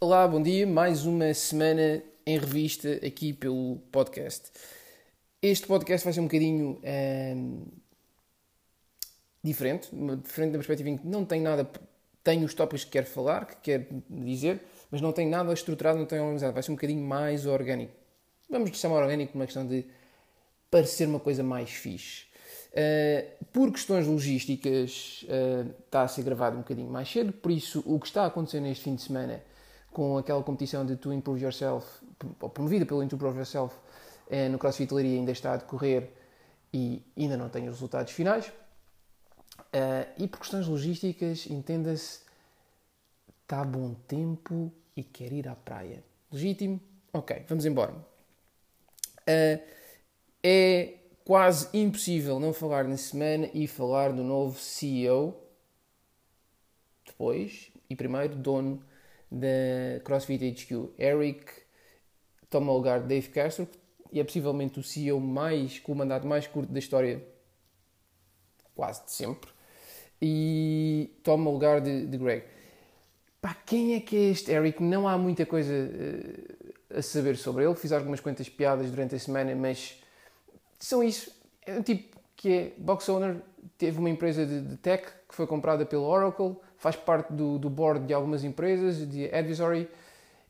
Olá, bom dia. Mais uma semana em revista aqui pelo podcast. Este podcast vai ser um bocadinho hum, diferente, diferente da perspectiva em que não tem nada, tem os tópicos que quero falar, que quero dizer, mas não tem nada estruturado, não tem organizado. Vai ser um bocadinho mais orgânico. Vamos chamar orgânico por uma questão de parecer uma coisa mais fixe. Uh, por questões logísticas, uh, está a ser gravado um bocadinho mais cedo, por isso o que está a acontecer neste fim de semana com aquela competição de To Improve Yourself, ou promovida pelo Improve Yourself uh, no CrossFit Leiria ainda está a decorrer e ainda não tem os resultados finais. e por questões logísticas, entenda-se, está bom tempo e quer ir à praia. Legítimo? Ok, vamos embora. é quase impossível não falar na semana e falar do novo CEO, depois e primeiro dono da CrossFit HQ, Eric, toma o lugar de Dave Castro e é possivelmente o CEO mais, com o mandato mais curto da história, quase de sempre, e toma o lugar de, de Greg. Pá, quem é que é este Eric? Não há muita coisa uh, a saber sobre ele. Fiz algumas quantas piadas durante a semana, mas são isso. É um tipo que é box owner, teve uma empresa de, de tech que foi comprada pelo Oracle, faz parte do, do board de algumas empresas, de advisory,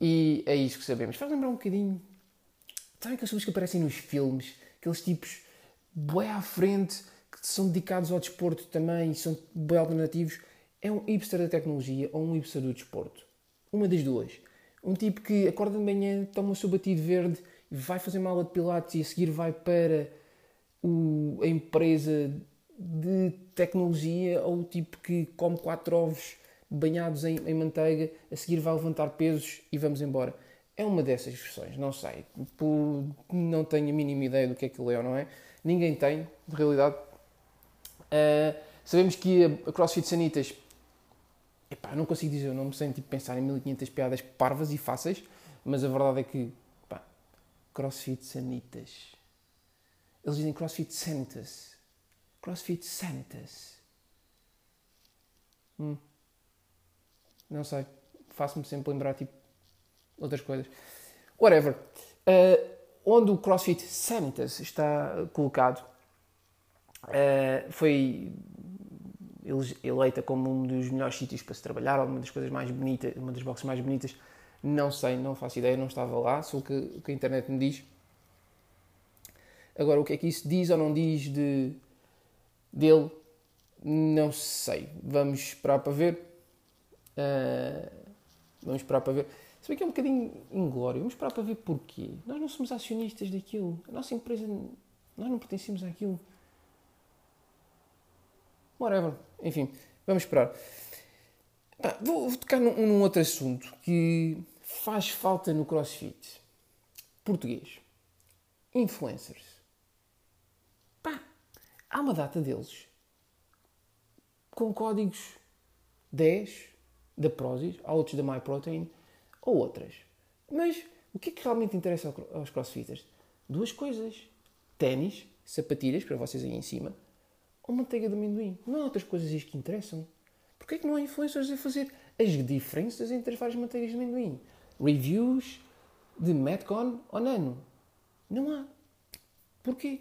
e é isso que sabemos. Faz lembrar um bocadinho. Sabem aqueles filmes que aparecem nos filmes? Aqueles tipos bem à frente, que são dedicados ao desporto também, são bem alternativos. É um hipster da tecnologia ou um hipster do desporto? Uma das duas. Um tipo que acorda de manhã, toma o seu batido verde vai fazer uma aula de pilates e a seguir vai para o, a empresa de tecnologia ou o tipo que come quatro ovos banhados em, em, manteiga, a seguir vai levantar pesos e vamos embora. É uma dessas versões, não sei. Por, não tenho a mínima ideia do que é que ele é ou não é. Ninguém tem, de realidade. Uh, sabemos que a, CrossFit Sanitas. Epá, não consigo dizer o nome sem tipo, pensar em 1500 piadas parvas e fáceis, mas a verdade é que CrossFit Sanitas. Eles dizem CrossFit Sanitas. CrossFit Sanitas. Hum. Não sei. Faço-me sempre lembrar, tipo, outras coisas. Whatever. Uh, onde o CrossFit Sanitas está colocado uh, foi eleita como um dos melhores sítios para se trabalhar, uma das coisas mais bonitas, uma das boxes mais bonitas não sei, não faço ideia, não estava lá, sou o que, o que a internet me diz. Agora, o que é que isso diz ou não diz de, dele, não sei. Vamos esperar para ver. Uh, vamos esperar para ver. Se bem que é um bocadinho inglório, vamos esperar para ver porquê. Nós não somos acionistas daquilo. A nossa empresa, nós não pertencemos àquilo. Whatever. Enfim, vamos esperar. vou, vou tocar num, num outro assunto que faz falta no CrossFit? Português. Influencers. Há uma data deles com códigos 10 da Prozis, há outros da MyProtein ou outras. Mas o que é que realmente interessa aos crossfitters? Duas coisas. Ténis, sapatilhas, para vocês aí em cima, ou manteiga de amendoim. Não há outras coisas que interessam. Porquê é que não há influencers a fazer as diferenças entre as várias manteigas de amendoim? reviews de Metcon ou Nano. Não há. Porquê?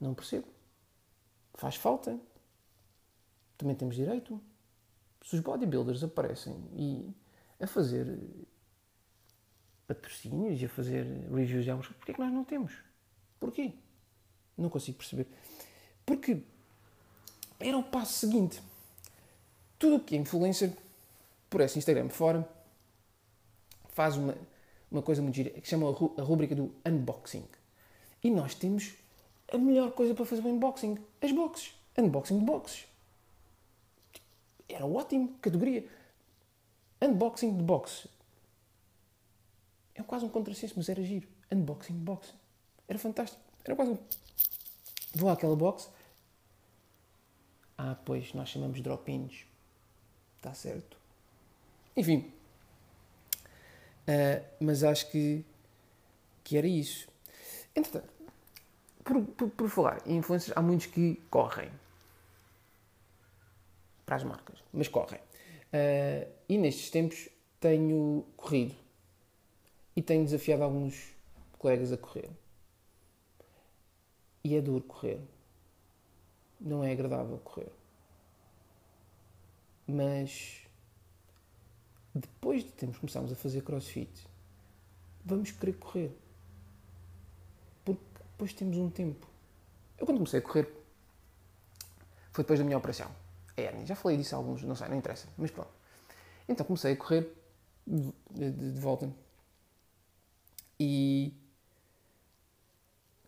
Não percebo. Faz falta. Também temos direito. Se os bodybuilders aparecem e a fazer patrocínios e a fazer reviews de alguns, porquê é que nós não temos? Porquê? Não consigo perceber. Porque era o passo seguinte. Tudo o que é influencer por esse Instagram fora, faz uma, uma coisa muito gira, que chama a rúbrica do unboxing. E nós temos a melhor coisa para fazer o unboxing, as boxes. Unboxing de boxes. Era ótimo, categoria. Unboxing de boxes. É quase um contrassenso, mas era giro. Unboxing de boxes. Era fantástico. Era quase um... Vou àquela box. Ah, pois, nós chamamos drop-ins. Está certo. Enfim. Uh, mas acho que, que era isso. Entretanto, por, por, por falar em influencers, há muitos que correm para as marcas, mas correm. Uh, e nestes tempos tenho corrido e tenho desafiado alguns colegas a correr. E é duro correr. Não é agradável correr. Mas depois de termos começarmos a fazer crossfit, vamos querer correr. Depois temos um tempo. Eu quando comecei a correr foi depois da minha operação. É, já falei disso a alguns, não sei, não interessa, mas pronto. Então comecei a correr de, de, de volta e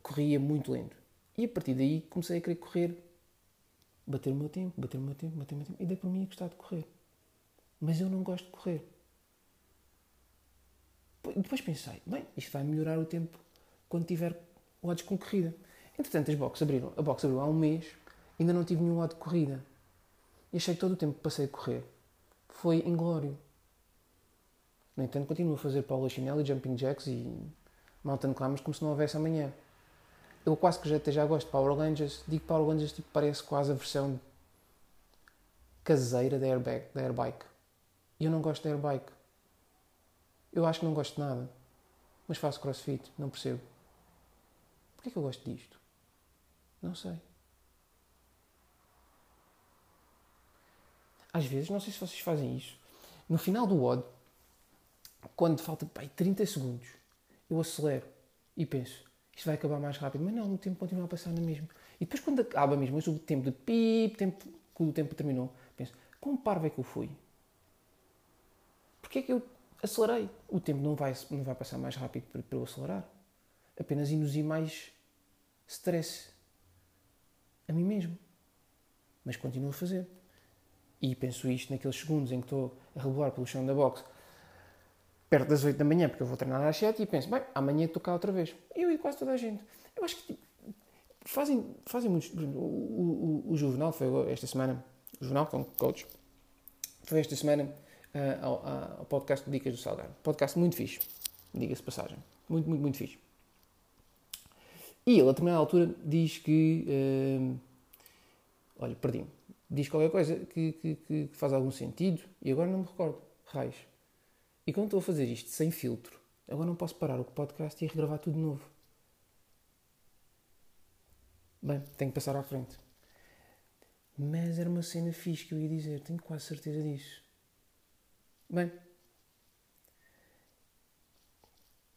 corria muito lento. E a partir daí comecei a querer correr, bater o meu tempo, bater o meu tempo, bater o meu tempo, e dei por mim a gostar de correr. Mas eu não gosto de correr. Depois pensei, bem, isto vai melhorar o tempo quando tiver odds com corrida. Entretanto, as boxes abriram, a box abriu há um mês, ainda não tive nenhum odd de corrida. E achei que todo o tempo que passei a correr foi inglório. No entanto, continuo a fazer Paula Chinelo e Jumping Jacks e Mountain Climbers como se não houvesse amanhã. Eu quase que já até já gosto de Power Rangers. Digo Power Rangers tipo, parece quase a versão caseira da airbag, da airbike. E eu não gosto da airbike. Eu acho que não gosto de nada. Mas faço crossfit, não percebo. Porquê que eu gosto disto? Não sei. Às vezes, não sei se vocês fazem isso. No final do WOD, quando falta pai, 30 segundos, eu acelero e penso, isto vai acabar mais rápido. Mas não, o tempo continua a passar na mesma. E depois, quando acaba mesmo, o tempo de pip, tempo, quando o tempo terminou, penso, como parvo é que eu fui? Porquê é que eu acelerei? O tempo não vai, não vai passar mais rápido para eu acelerar. Apenas induzi mais stress a mim mesmo. Mas continuo a fazer. E penso isto naqueles segundos em que estou a rebolar pelo chão da boxe perto das 8 da manhã, porque eu vou treinar às 7 e penso, bem, amanhã estou cá outra vez. Eu e quase toda a gente. Eu acho que tipo, fazem, fazem muitos. O, o, o, Juvenal foi esta semana, o Juvenal, que é coach, foi esta semana uh, ao, ao, podcast Dicas do Salgado. Podcast muito fixe, diga-se passagem. Muito, muito, muito fixe. E ele, a determinada altura, diz que. Uh, olha, perdi-me. Diz qualquer coisa que, que, que faz algum sentido e agora não me recordo. Raios. E como estou a fazer isto sem filtro, agora não posso parar o podcast e regravar tudo de novo. Bem, tenho que passar à frente. Mas era uma cena fixe que eu ia dizer, tenho quase certeza disso. Bem,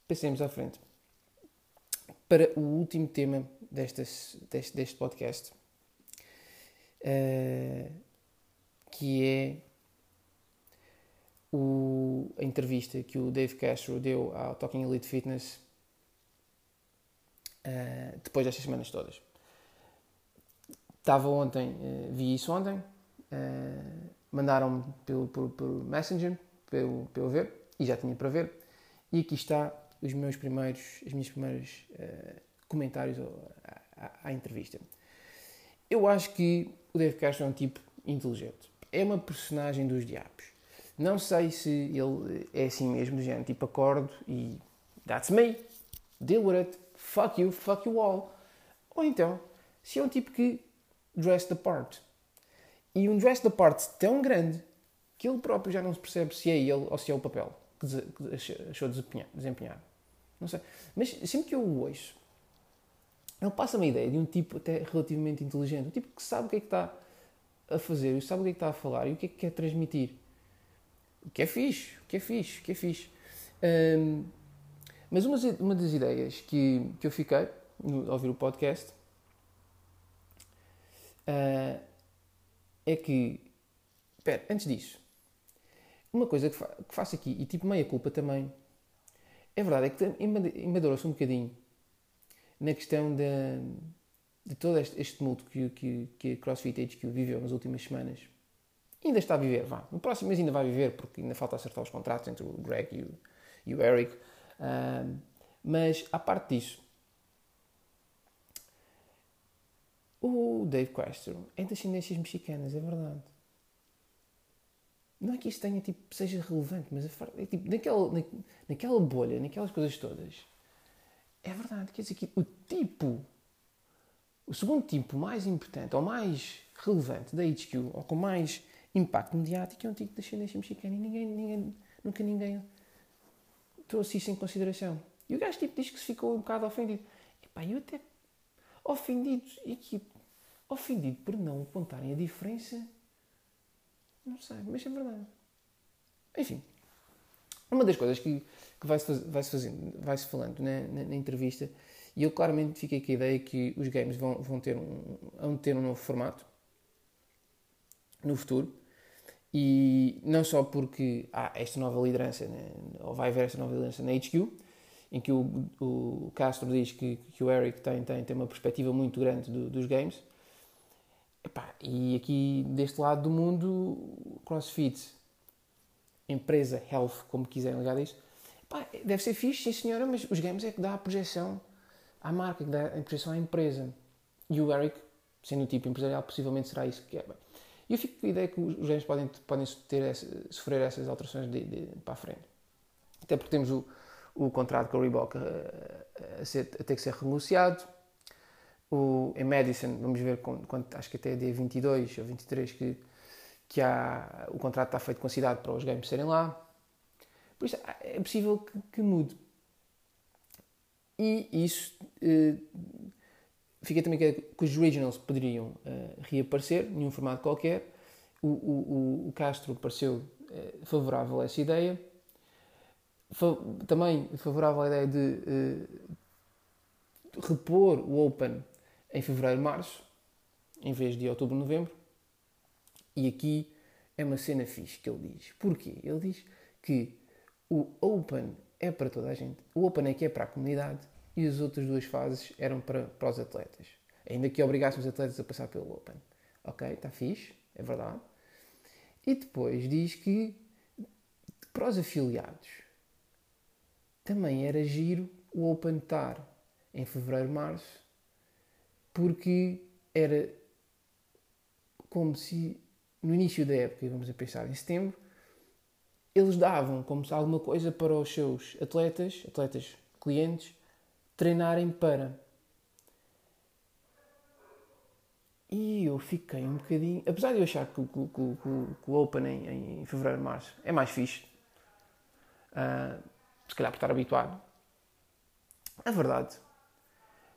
passemos à frente. Para o último tema destas, deste, deste podcast, uh, que é o, a entrevista que o Dave Castro deu ao Talking Elite Fitness uh, depois destas semanas todas. Estava ontem, uh, vi isso ontem, mandaram-me pelo, pelo, pelo, Messenger para eu ver e já tinha para ver. E aqui está os meus primeiros, os meus primeiros comentários à, à, à entrevista. Eu acho que o Dave Castro é um tipo inteligente. É uma personagem dos diabos não sei se ele é assim mesmo, gente, tipo acordo e that's me, deal with it, fuck you, fuck you all. Ou então, se é um tipo que dress the part. E um dress the part tão grande que ele próprio já não se percebe se é ele ou se é o papel que achou desempenhar. Não sei. Mas sempre que eu o ouço, ele passa-me a ideia de um tipo até relativamente inteligente. Um tipo que sabe o que é que está a fazer, sabe o que é que está a falar e o que é que quer transmitir. O que é fixe, o que é fixe, o que é fixe. Um, mas uma, uma das ideias que, que eu fiquei no, ao ouvir o podcast uh, é que. Espera, antes disso, uma coisa que, fa que, faço aqui, e tipo meia culpa também, é verdade, é que embadurou-se um bocadinho na questão de, todo este, este tumulto que, que, que a CrossFit HQ viveu nas últimas semanas ainda está a viver, vá. No próximo mês ainda vai viver, porque ainda falta acertar os contratos entre o Greg e o, e o Eric. Um, mas, à parte disso, o Dave Castro é de ascendências mexicanas, é verdade. Não é que isto tenha, tipo, seja relevante, mas é, tipo, naquela, na, naquela bolha, naquelas coisas todas, é verdade. Quer dizer que o tipo, o segundo tipo mais importante, ou mais relevante da HQ, ou com mais impacto mediático, é um tipo de ascendência mexicana e ninguém, ninguém, nunca ninguém trouxe isso em consideração. E o gajo tipo diz que se ficou um bocado ofendido. Epá, eu até ofendido, e que, ofendido por não apontarem a diferença, não sei, mas é verdade. Enfim, uma das coisas que, que vai-se vai fazendo, vai-se falando na, na, na, entrevista, e eu claramente fiquei com a ideia que os games vão, vão ter, um, vão ter um novo formato no futuro, e não só porque há esta nova liderança, né, ou vai haver esta nova liderança na HQ, em que o, o Castro diz que, que o Eric tem, tem, tem uma perspectiva muito grande do, dos games. Epá, e aqui, deste lado do mundo, CrossFit, empresa, health, como quiserem ligar a isto, epá, deve ser fixe, sim senhora, mas os games é que dá a projeção à marca, que dá a projeção à empresa. E o Eric, sendo o tipo empresarial, possivelmente será isso que é. E eu fico com a ideia que os games podem, podem ter sofrer essas alterações de, de, para a frente. Até porque temos o, o contrato com o Reebok a, a, ser, a ter que ser renegociado. O, em Madison, vamos ver quando, acho que até é dia 22 ou 23 que, que há, o contrato está feito com a cidade para os games serem lá. Por isso é possível que, que mude. E isso eh, fica também que, que, os regionals poderiam eh, reaparecer, nenhum formato qualquer. O, o, o Castro pareceu eh, favorável a essa ideia também favorável à ideia de uh, repor o Open em fevereiro, março, em vez de outubro, novembro. E aqui é uma cena fixe que ele diz. Porquê? Ele diz que o Open é para toda a gente. O Open é que é para a comunidade e as outras duas fases eram para, para os atletas. Ainda que obrigassem os atletas a passar pelo Open. Ok, está fixe, é verdade. E depois diz que para os afiliados também era giro o Open estar em fevereiro, março, porque era como se no início da época, vamos a pensar em setembro, eles davam como se alguma coisa para os seus atletas, atletas clientes, treinarem para. E eu fiquei um bocadinho. Apesar de eu achar que, que, que, que o Open em, em fevereiro, março é mais fixe, uh, se calhar por estar habituado. A verdade,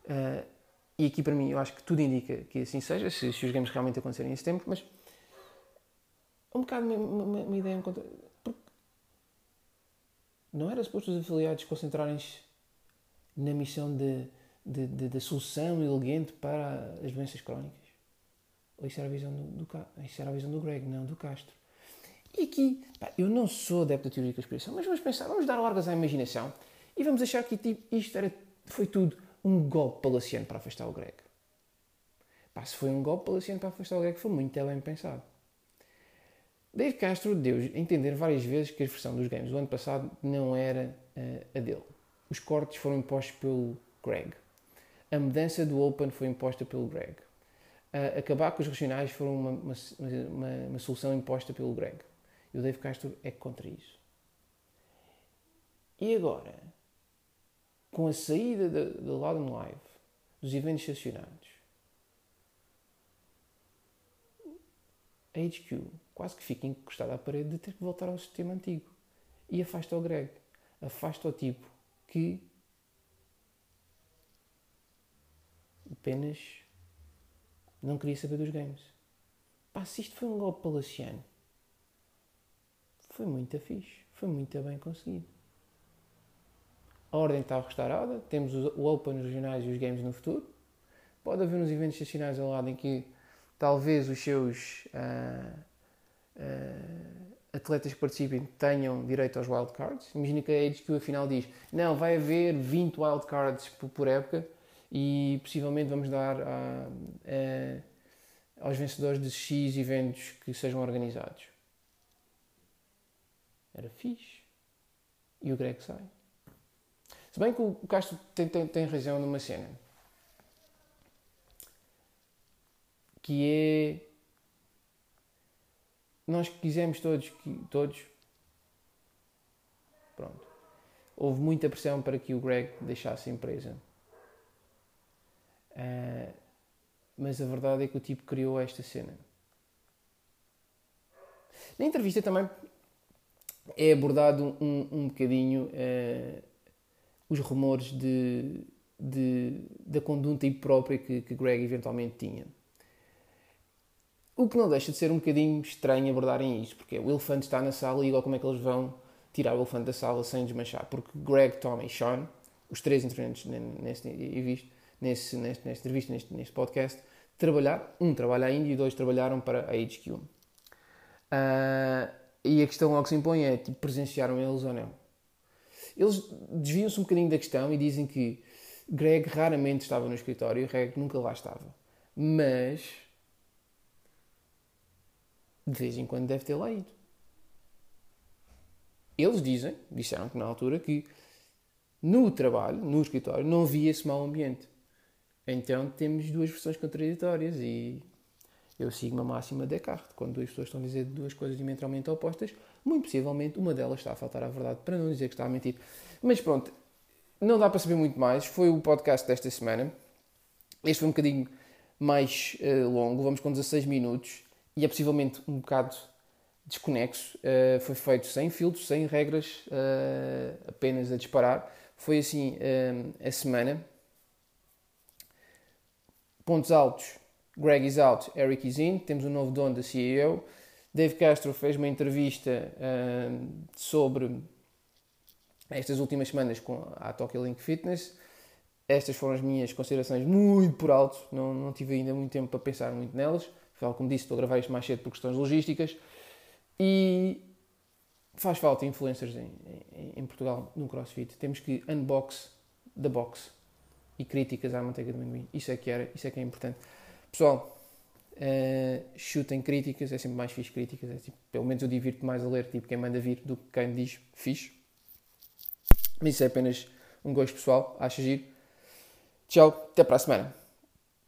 uh, e aqui para mim eu acho que tudo indica que assim seja, se, se os games realmente acontecerem em setembro, mas um bocado uma, uma, uma ideia contra. Porque não era suposto os afiliados concentrarem-se na missão de, solução elegante para as doenças crónicas? Ou isso era a visão do, do, isso era a visão do Greg, não do Castro? E aqui, pá, eu não sou adepto da teoria da conspiração, mas vamos pensar, vamos dar largas à imaginação e vamos achar que tipo, isto era, foi tudo um golpe palaciano para afastar o Greg. Pá, se foi um golpe palaciano para afastar o Greg, foi muito bem pensado. Dave Castro deu entender várias vezes que a versão dos games do ano passado não era uh, a dele. Os cortes foram impostos pelo Greg. A mudança do Open foi imposta pelo Greg. Uh, acabar com os regionais foram uma, uma, uma, uma solução imposta pelo Greg. E o Dave Castro é contra isso. E agora, com a saída da Loudon Live, dos eventos estacionados, a HQ quase que fica encostada à parede de ter que voltar ao sistema antigo. E afasta o Greg. Afasta o tipo que apenas não queria saber dos games. Pá, se isto foi um golpe palaciano, foi muito fixe, foi muito bem conseguido. A ordem está restaurada, temos o Open regionais e os games no futuro. Pode haver uns eventos nacionais ao lado em que talvez os seus uh, uh, atletas que participem tenham direito aos wildcards. Imagina que a HQ afinal diz: não, vai haver 20 wildcards por, por época e possivelmente vamos dar a, a, aos vencedores de X eventos que sejam organizados. Era fixe. E o Greg sai. Se bem que o Castro tem, tem, tem razão numa cena. Que é. Nós quisemos todos. todos pronto. Houve muita pressão para que o Greg deixasse a empresa. Uh, mas a verdade é que o tipo criou esta cena. Na entrevista também é abordado um, um bocadinho uh, os rumores de, de, da conduta imprópria que, que Greg eventualmente tinha. O que não deixa de ser um bocadinho estranho abordarem isto, porque o elefante está na sala e igual como é que eles vão tirar o elefante da sala sem desmanchar. Porque Greg, Tom e Sean, os três intervenientes neste, nesta entrevista, neste, neste podcast, trabalharam, um trabalha ainda e dois trabalharam para a HQ. Uh, ah, e a questão logo que se impõe é, tipo, presenciaram eles ou não? Eles desviam-se um bocadinho da questão e dizem que Greg raramente estava no escritório e Greg nunca lá estava. Mas, de vez em quando deve ter lá ido. Eles dizem, disseram que na altura, que no trabalho, no escritório, não havia esse mau ambiente. Então temos duas versões contraditórias e eu sigo uma máxima de Descartes. Quando duas pessoas estão a dizer duas coisas diametralmente opostas, muito possivelmente uma delas está a faltar à verdade, para não dizer que está a mentir. Mas pronto, não dá para saber muito mais. Foi o podcast desta semana. Este foi um bocadinho mais uh, longo, vamos com 16 minutos e é possivelmente um bocado desconexo. Uh, foi feito sem filtros, sem regras, uh, apenas a disparar. Foi assim a semana. Pontos altos: Greg is out, Eric is in. Temos um novo dono da CEO. Dave Castro fez uma entrevista uh, sobre estas últimas semanas com a Tokyo Link Fitness. Estas foram as minhas considerações muito por alto, não, não tive ainda muito tempo para pensar muito nelas. Como disse, estou a gravar isto mais cedo por questões logísticas. E faz falta influencers em, em, em Portugal no CrossFit. Temos que unbox the box e críticas à manteiga de amendoim. Isso é que era, isso é que é importante. Pessoal, uh, chutem críticas, é sempre mais fixe críticas. É, tipo, pelo menos eu divirto mais a ler tipo, quem manda vir do que quem diz fixe. Mas isso é apenas um gosto pessoal, acho giro. Tchau, até para a semana.